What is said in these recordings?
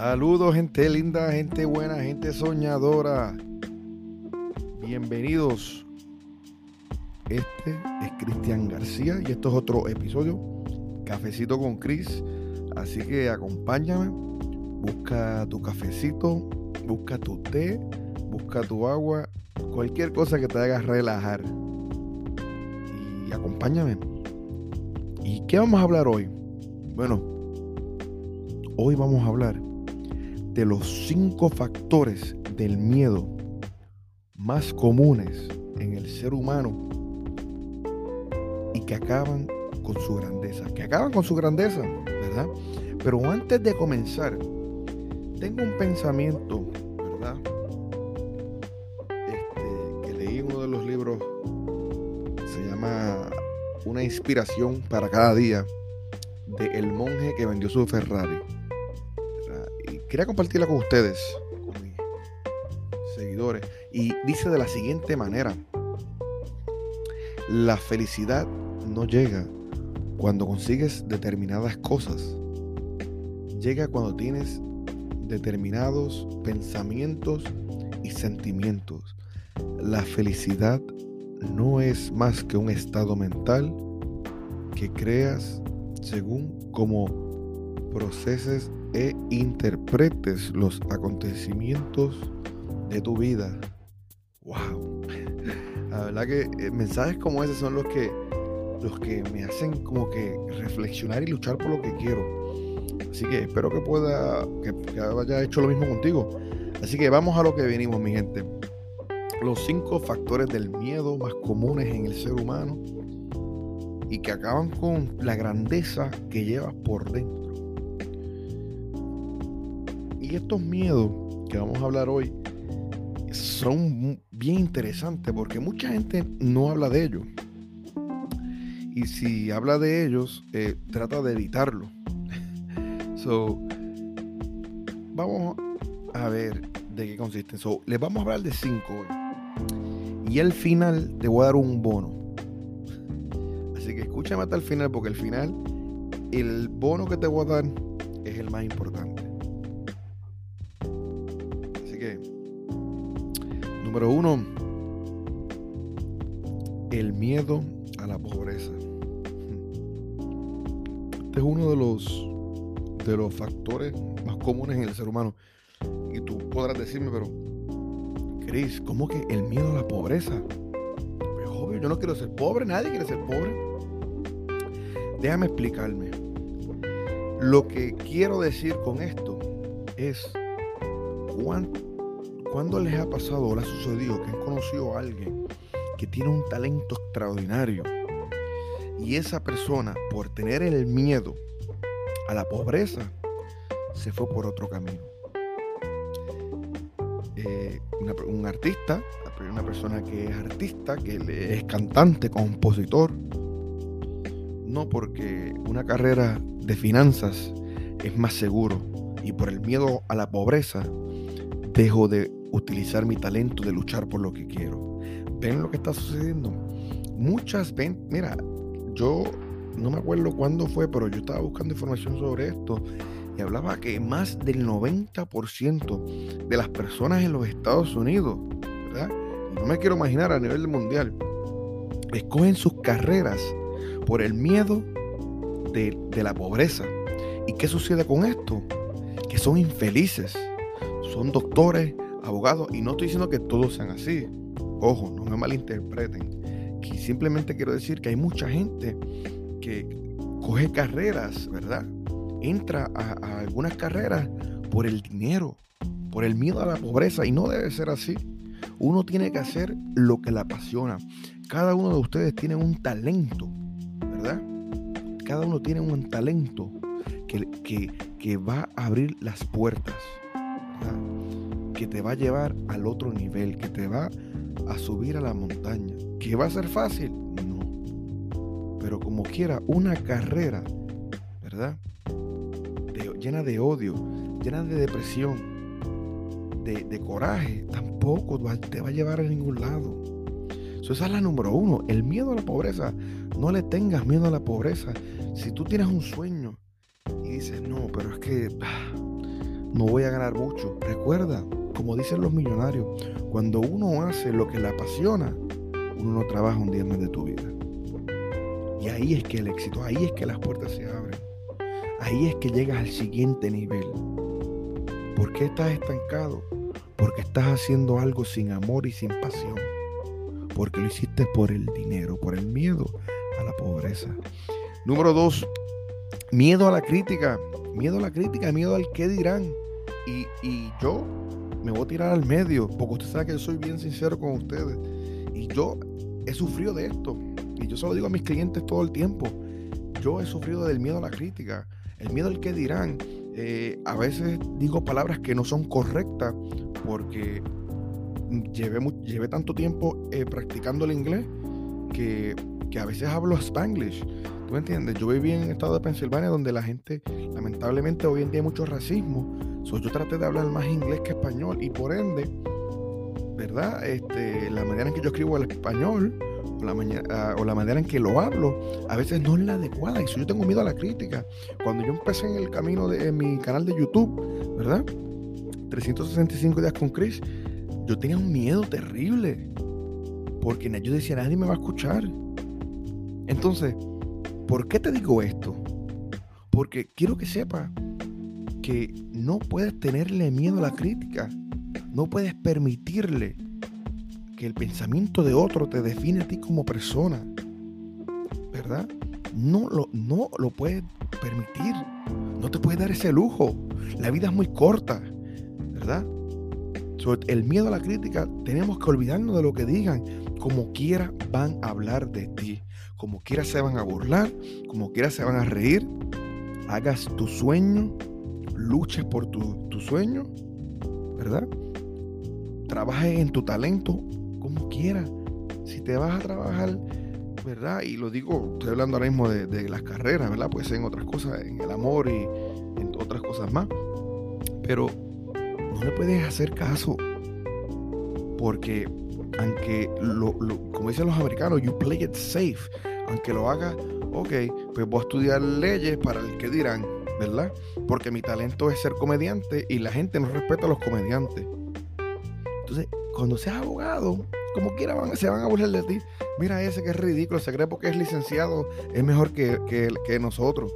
Saludos gente linda, gente buena, gente soñadora. Bienvenidos. Este es Cristian García y esto es otro episodio, Cafecito con Cris. Así que acompáñame, busca tu cafecito, busca tu té, busca tu agua, cualquier cosa que te haga relajar. Y acompáñame. ¿Y qué vamos a hablar hoy? Bueno, hoy vamos a hablar de los cinco factores del miedo más comunes en el ser humano y que acaban con su grandeza, que acaban con su grandeza, ¿verdad? Pero antes de comenzar, tengo un pensamiento, ¿verdad? Este, que leí en uno de los libros, se llama Una inspiración para cada día, de El monje que vendió su Ferrari quería compartirla con ustedes, con mis seguidores. Y dice de la siguiente manera, la felicidad no llega cuando consigues determinadas cosas. Llega cuando tienes determinados pensamientos y sentimientos. La felicidad no es más que un estado mental que creas según cómo proceses e interpretes los acontecimientos de tu vida. ¡Wow! La verdad que eh, mensajes como ese son los que, los que me hacen como que reflexionar y luchar por lo que quiero. Así que espero que pueda, que, que haya hecho lo mismo contigo. Así que vamos a lo que venimos, mi gente. Los cinco factores del miedo más comunes en el ser humano y que acaban con la grandeza que llevas por dentro. Estos miedos que vamos a hablar hoy son bien interesantes porque mucha gente no habla de ellos. Y si habla de ellos, eh, trata de evitarlo. so, vamos a ver de qué consisten. So, les vamos a hablar de cinco. Y al final te voy a dar un bono. Así que escúchame hasta el final porque al final el bono que te voy a dar es el más importante. Número uno, el miedo a la pobreza. Este es uno de los, de los factores más comunes en el ser humano. Y tú podrás decirme, pero, Cris, ¿cómo que el miedo a la pobreza? Pues obvio, yo no quiero ser pobre, nadie quiere ser pobre. Déjame explicarme. Lo que quiero decir con esto es cuánto ¿Cuándo les ha pasado o les ha sucedido que han conocido a alguien que tiene un talento extraordinario y esa persona, por tener el miedo a la pobreza, se fue por otro camino? Eh, un artista, una persona que es artista, que es cantante, compositor, no porque una carrera de finanzas es más seguro y por el miedo a la pobreza dejo de utilizar mi talento de luchar por lo que quiero. ¿Ven lo que está sucediendo? Muchas ven, mira, yo no me acuerdo cuándo fue, pero yo estaba buscando información sobre esto y hablaba que más del 90% de las personas en los Estados Unidos, ¿verdad? no me quiero imaginar a nivel mundial, escogen sus carreras por el miedo de, de la pobreza. ¿Y qué sucede con esto? Que son infelices, son doctores, abogados, y no estoy diciendo que todos sean así, ojo, no me malinterpreten, que simplemente quiero decir que hay mucha gente que coge carreras, ¿verdad? Entra a, algunas carreras por el dinero, por el miedo a la pobreza, y no debe ser así. Uno tiene que hacer lo que le apasiona. Cada uno de ustedes tiene un talento, ¿verdad? Cada uno tiene un talento que, que, que va a abrir las puertas. ¿verdad? Que te va a llevar al otro nivel, que te va a subir a la montaña. ¿Que va a ser fácil? No. Pero como quiera, una carrera, ¿verdad? llena de odio, llena de depresión, de, coraje, tampoco te va a llevar a ningún lado. esa es la número uno, el miedo a la pobreza. No le tengas miedo a la pobreza. Si tú tienes un sueño y dices, no, pero es que ah, no voy a ganar mucho. Recuerda, como dicen los millonarios, cuando uno hace lo que le apasiona, uno no trabaja un día más de tu vida. Y ahí es que el éxito, ahí es que las puertas se abren. Ahí es que llegas al siguiente nivel. ¿Por qué estás estancado? Porque estás haciendo algo sin amor y sin pasión. Porque lo hiciste por el dinero, por el miedo a la pobreza. Número dos, miedo a la crítica. Miedo a la crítica, miedo al qué dirán. Y, y yo me voy a tirar al medio, porque usted sabe que yo soy bien sincero con ustedes. Y yo he sufrido de esto. Y yo se lo digo a mis clientes todo el tiempo. Yo he sufrido del miedo a la crítica, el miedo al que dirán. Eh, a veces digo palabras que no son correctas porque llevé, llevé tanto tiempo eh, practicando el inglés que, a veces hablo spanglish. ¿Tú me entiendes? Yo viví en el estado de Pensilvania donde la gente, lamentablemente hoy en día hay mucho racismo. yo traté de hablar más inglés que español y por ende, ¿verdad? Este, la manera en que yo escribo el español o la, ah, o la manera en que lo hablo, a veces no es la adecuada. Y si yo tengo miedo a la crítica, cuando yo empecé en el camino de mi canal de YouTube, ¿verdad? 365 días con Chris, yo tenía un miedo terrible. Porque yo decía, nadie me va a escuchar. Entonces, ¿por qué te digo esto? Porque quiero que sepa que no puedes tenerle miedo a la crítica. No puedes permitirle que el pensamiento de otro te define a ti como persona. ¿Verdad? No lo, no lo puedes permitir. No te puedes dar ese lujo. La vida es muy corta. ¿Verdad? El miedo a la crítica, tenemos que olvidarnos de lo que digan. Como quiera van a hablar de ti. Como quiera se van a burlar. Como quiera se van a reír. Hagas tu sueño. Luches por tu, tu sueño. ¿Verdad? Trabajes en tu talento como quiera. Si te vas a trabajar, ¿verdad? Y lo digo, estoy hablando ahora mismo de, las carreras, ¿verdad? Pues en otras cosas, en el amor y en otras cosas más. Pero no le puedes hacer caso. Porque aunque, lo, como dicen los americanos, you play it safe. Aunque lo haga, ok, pues voy a estudiar leyes para el que dirán, ¿verdad? Porque mi talento es ser comediante y la gente no respeta a los comediantes. Entonces, cuando seas abogado, como quiera se van a burlar de ti. Mira ese que es ridículo, se cree porque es licenciado, es mejor que, que, nosotros.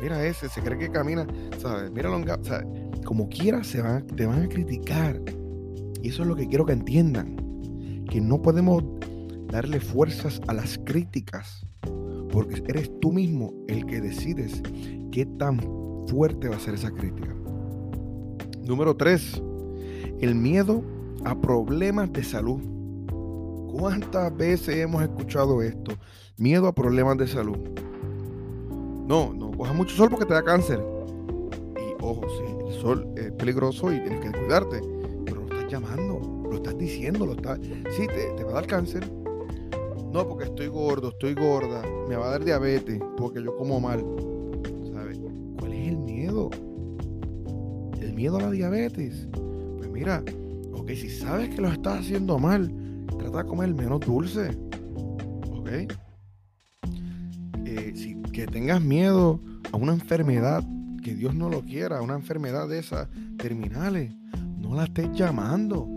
Mira ese, se cree que camina, ¿sabes? Mira ¿sabes? como quiera se van, te van a criticar. Y eso es lo que quiero que entiendan. Que no podemos darle fuerzas a las críticas. Porque eres tú mismo el que decides qué tan fuerte va a ser esa crítica. Número 3. El miedo a problemas de salud. ¿Cuántas veces hemos escuchado esto? Miedo a problemas de salud. No, no cojas mucho sol porque te da cáncer. Y ojo, sí, el sol es peligroso y tienes que cuidarte. Pero lo estás llamando, lo estás diciendo, lo estás. Sí, te, te va a dar cáncer. No, porque estoy gordo, estoy gorda. Me va a dar diabetes porque yo como mal. ¿Sabes? ¿Cuál es el miedo? El miedo a la diabetes. Pues mira, Ok, si sabes que lo estás haciendo mal, trata de comer menos dulce. Ok. Eh, si que tengas miedo a una enfermedad que Dios no lo quiera, una enfermedad de esas terminales, no la estés llamando.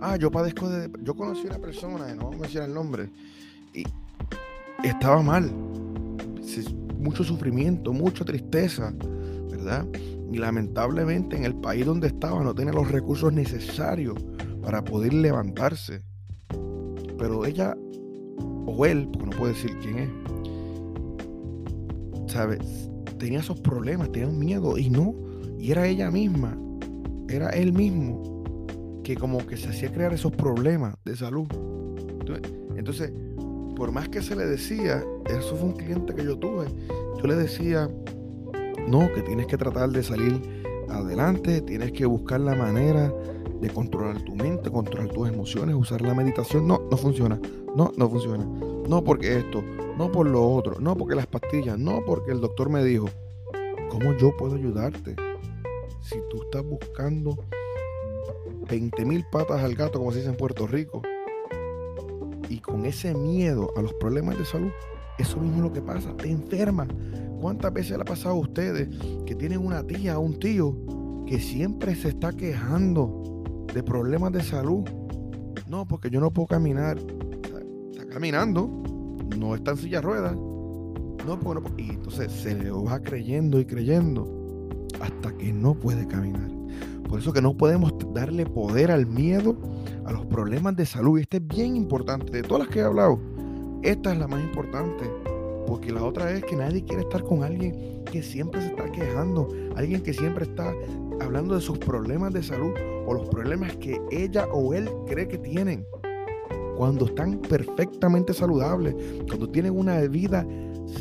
Ah, yo padezco de. Yo conocí a una persona, no vamos a decir el nombre, y estaba mal. Mucho sufrimiento, mucha tristeza, ¿verdad? y lamentablemente en el país donde estaba no tenía los recursos necesarios para poder levantarse. Pero ella, o él, porque no puedo decir quién es, ¿sabes? Tenía esos problemas, tenía un miedo y no, y era ella misma, era él mismo que como que se hacía crear esos problemas de salud. Entonces, por más que se le decía, eso fue un cliente que yo tuve, yo le decía, no, que tienes que tratar de salir adelante, tienes que buscar la manera de controlar tu mente, controlar tus emociones, usar la meditación. No, no funciona. No, no funciona. No porque esto, no por lo otro, no porque las pastillas, no porque el doctor me dijo. ¿Cómo yo puedo ayudarte? Si tú estás buscando 20 mil patas al gato, como se dice en Puerto Rico, y con ese miedo a los problemas de salud, eso mismo es lo que pasa, te enferma. ¿Cuántas veces le ha pasado a ustedes que tienen una tía o un tío que siempre se está quejando de problemas de salud. No, porque yo no puedo caminar. Está, caminando, no está en silla ruedas. No, puedo, Y entonces se le va creyendo y creyendo hasta que no puede caminar. Por eso que no podemos darle poder al miedo, a los problemas de salud. Y este es bien importante. De todas las que he hablado, esta es la más importante. Porque la otra es que nadie quiere estar con alguien que siempre se está quejando, alguien que siempre está hablando de sus problemas de salud o los problemas que ella o él cree que tienen. Cuando están perfectamente saludables, cuando tienen una vida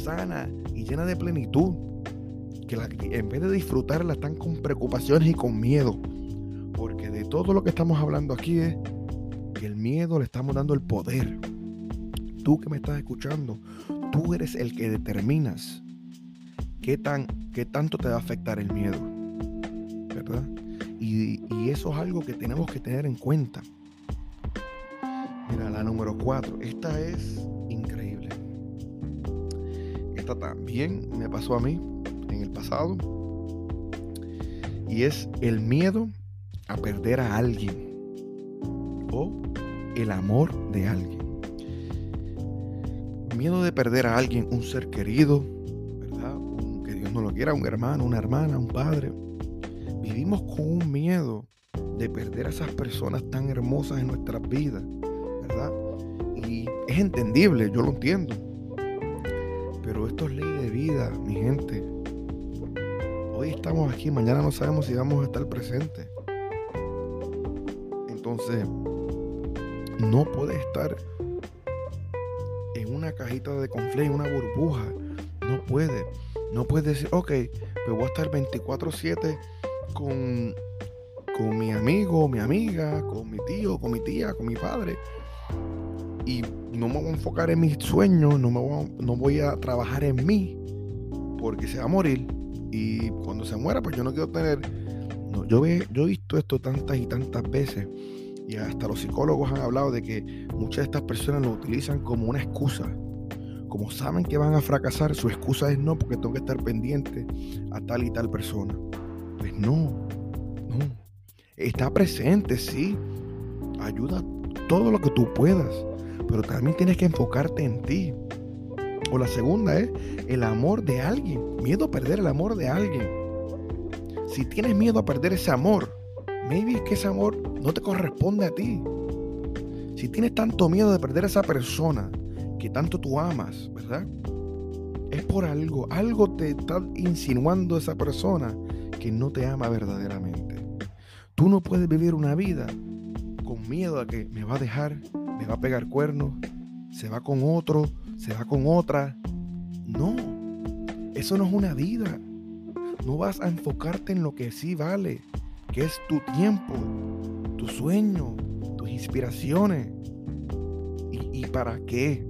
sana y llena de plenitud, que, en vez de disfrutarla están con preocupaciones y con miedo. Todo lo que estamos hablando aquí es que el miedo le estamos dando el poder. Tú que me estás escuchando, tú eres el que determinas qué, tan, qué tanto te va a afectar el miedo. ¿Verdad? Y, y eso es algo que tenemos que tener en cuenta. Mira, la número 4. Esta es increíble. Esta también me pasó a mí en el pasado. Y es el miedo a perder a alguien. O el amor de alguien. Miedo de perder a alguien, un ser querido, ¿verdad? que Dios no lo quiera, un hermano, una hermana, un padre. Vivimos con un miedo de perder a esas personas tan hermosas en nuestras vidas, ¿verdad? Y es entendible, yo lo entiendo. Pero esto es ley de vida, mi gente. Hoy estamos aquí, mañana no sabemos si vamos a estar presentes. No puede estar en una cajita de conflé, en una burbuja. No puede. No puede decir, ok, pues voy a estar 24-7 con, con mi amigo, mi amiga, con mi tío, con mi tía, con mi padre. Y no me voy a enfocar en mis sueños, no, me voy a, no voy a trabajar en mí, porque se va a morir. Y cuando se muera, pues yo no quiero tener... No, yo, ve, yo he visto esto tantas y tantas veces y hasta los psicólogos han hablado de que muchas de estas personas lo utilizan como una excusa. Como saben que van a fracasar, su excusa es no, porque tengo que estar pendiente a tal y tal persona. Pues no, no. Está presente, sí. Ayuda todo lo que tú puedas. Pero también tienes que enfocarte en ti. O la segunda es el amor de alguien. Miedo a perder el amor de alguien. Si tienes miedo a perder ese amor, maybe es que ese amor no te corresponde a ti. Si tienes tanto miedo de perder a esa persona que tanto tú amas, ¿verdad? Es por algo, algo te está insinuando esa persona que no te ama verdaderamente. Tú no puedes vivir una vida con miedo a que me va a dejar, me va a pegar cuernos, se va con otro, se va con otra. No, eso no es una vida. No vas a enfocarte en lo que sí vale, que es tu tiempo, tu sueño, tus inspiraciones. ¿Y, para qué?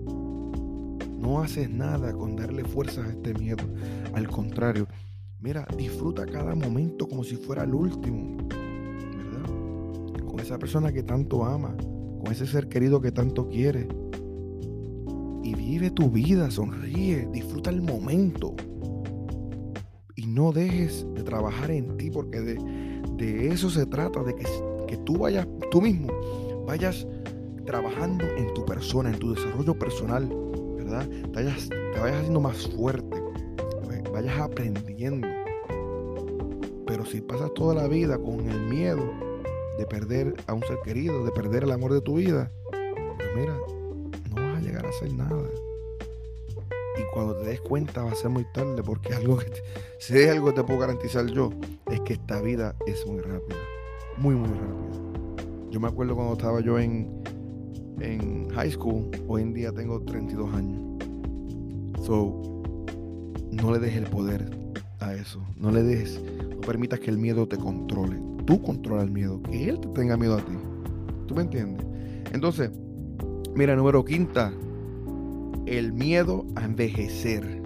No haces nada con darle fuerzas a este miedo. Al contrario, mira, disfruta cada momento como si fuera el último. ¿Verdad? Con esa persona que tanto ama, con ese ser querido que tanto quiere. Y vive tu vida, sonríe, disfruta el momento. Y no dejes de trabajar en ti porque de, de eso se trata, de que, que tú vayas, tú mismo, vayas trabajando en tu persona, en tu desarrollo personal, ¿verdad? Te vayas, te vayas haciendo más fuerte, vayas aprendiendo. Pero si pasas toda la vida con el miedo de perder a un ser querido, de perder el amor de tu vida, pues mira, no vas a llegar a hacer nada. Y cuando te des cuenta va a ser muy tarde, porque algo que si hay algo que te puedo garantizar yo, es que esta vida es muy rápida. Muy, muy rápida. Yo me acuerdo cuando estaba yo en, en high school, hoy en día tengo 32 años. So, no le dejes el poder a eso. No le dejes, no permitas que el miedo te controle. Tú controla el miedo, que él te tenga miedo a ti. ¿Tú me entiendes? Entonces, mira, número quinta, el miedo a envejecer.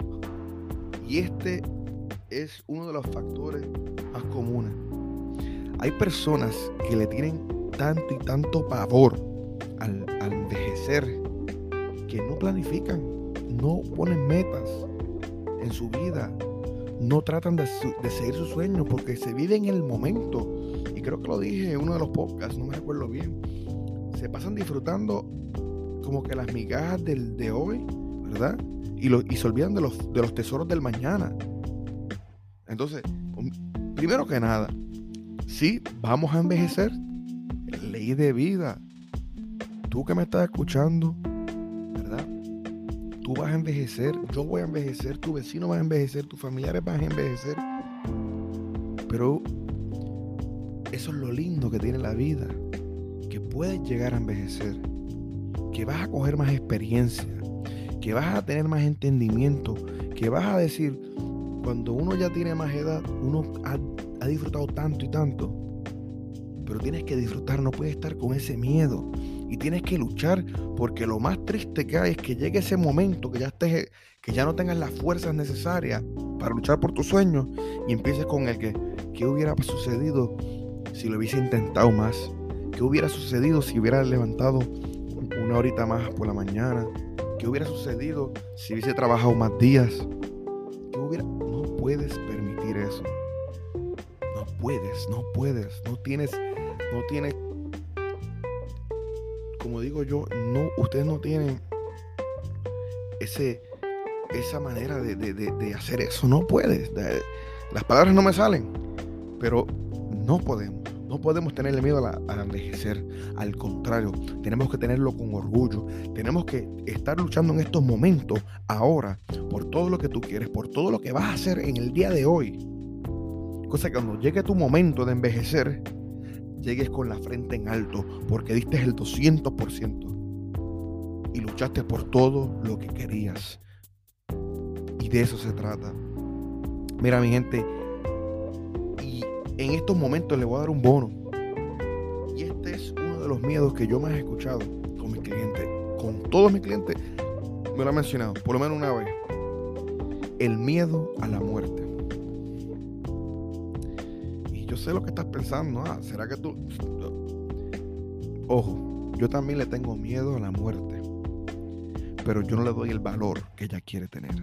Y este es uno de los factores más comunes. Hay personas que le tienen tanto y tanto pavor al, envejecer que no planifican, no ponen metas en su vida, no tratan de, seguir sus sueños porque se vive en el momento. Y creo que lo dije en uno de los podcasts, no me recuerdo bien. Se pasan disfrutando como que las migajas del, de hoy, ¿verdad? Y, lo, y se olvidan de los, de los tesoros del mañana. Entonces, primero que nada, sí, vamos a envejecer. Ley de vida. Tú que me estás escuchando, ¿verdad? Tú vas a envejecer, yo voy a envejecer, tu vecino va a envejecer, tus familiares van a envejecer. Pero eso es lo lindo que tiene la vida, que puedes llegar a envejecer, que vas a coger más experiencia, que vas a tener más entendimiento, que vas a decir, cuando uno ya tiene más edad, uno ha, disfrutado tanto y tanto, pero tienes que disfrutar, no puedes estar con ese miedo. Y tienes que luchar porque lo más triste que hay es que llegue ese momento que ya estés, que ya no tengas las fuerzas necesarias para luchar por tus sueños y empieces con el que qué hubiera sucedido si lo hubiese intentado más, qué hubiera sucedido si hubiera levantado una horita más por la mañana, qué hubiera sucedido si hubiese trabajado más días, no puedes permitir eso. No puedes, no puedes, no tienes, no tienes como digo yo, no, ustedes no tienen ese, esa manera de, hacer eso. No puedes. las palabras no me salen, pero no podemos. No podemos tenerle miedo a, a, envejecer. Al contrario, tenemos que tenerlo con orgullo. Tenemos que estar luchando en estos momentos, ahora, por todo lo que tú quieres, por todo lo que vas a hacer en el día de hoy. Cosa que cuando llegue tu momento de envejecer, llegues con la frente en alto, porque diste el 200% y luchaste por todo lo que querías. Y de eso se trata. Mira, mi gente, en estos momentos le voy a dar un bono. Y este es uno de los miedos que yo más he escuchado con mis clientes. Con todos mis clientes me lo han mencionado, por lo menos una vez. El miedo a la muerte yo sé lo que estás pensando. Ah, ¿será que tú... Ojo, yo también le tengo miedo a la muerte, pero yo no le doy el valor que ella quiere tener.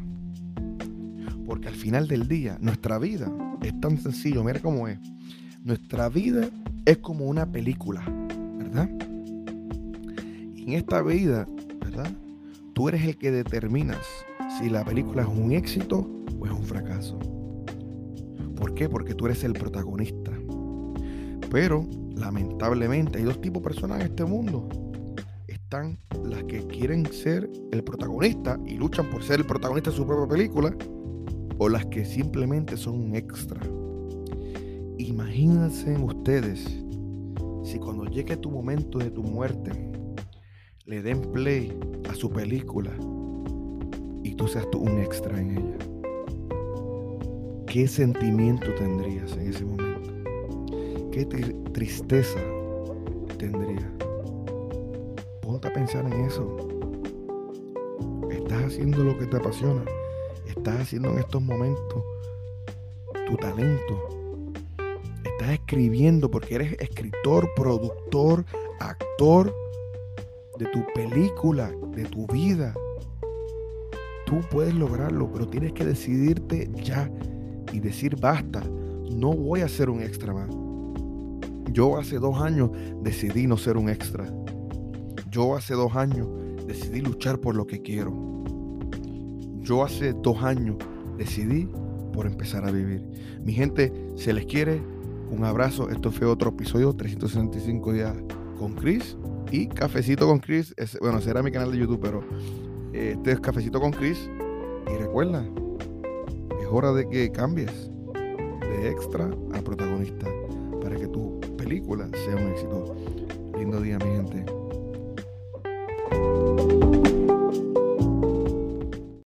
Porque al final del día, nuestra vida es tan sencillo, mira cómo es. Nuestra vida es como una película, ¿verdad? Y en esta vida, ¿verdad? Tú eres el que determinas si la película es un éxito o es un fracaso. ¿Por qué? Porque tú eres el protagonista. Pero lamentablemente hay dos tipos de personas en este mundo. Están las que quieren ser el protagonista y luchan por ser el protagonista de su propia película. O las que simplemente son un extra. Imagínense ustedes si cuando llegue tu momento de tu muerte le den play a su película y tú seas tú un extra en ella. ¿qué sentimiento tendrías en ese momento? ¿Qué tristeza tendrías? Ponte a pensar en eso. Estás haciendo lo que te apasiona. Estás haciendo en estos momentos tu talento. Estás escribiendo porque eres escritor, productor, actor de tu película, de tu vida. Tú puedes lograrlo, pero tienes que decidirte ya y decir basta, no voy a ser un extra más. Yo hace dos años decidí no ser un extra. Yo hace dos años decidí luchar por lo que quiero. Yo hace dos años decidí por empezar a vivir. Mi gente, se les quiere. Un abrazo. Esto fue otro episodio 365 días con Chris y Cafecito con Chris. bueno, será mi canal de YouTube, pero eh, este es Cafecito con Chris. Y recuerda, es hora de que cambies de extra a protagonista para que tu película sea un éxito. Lindo día, mi gente.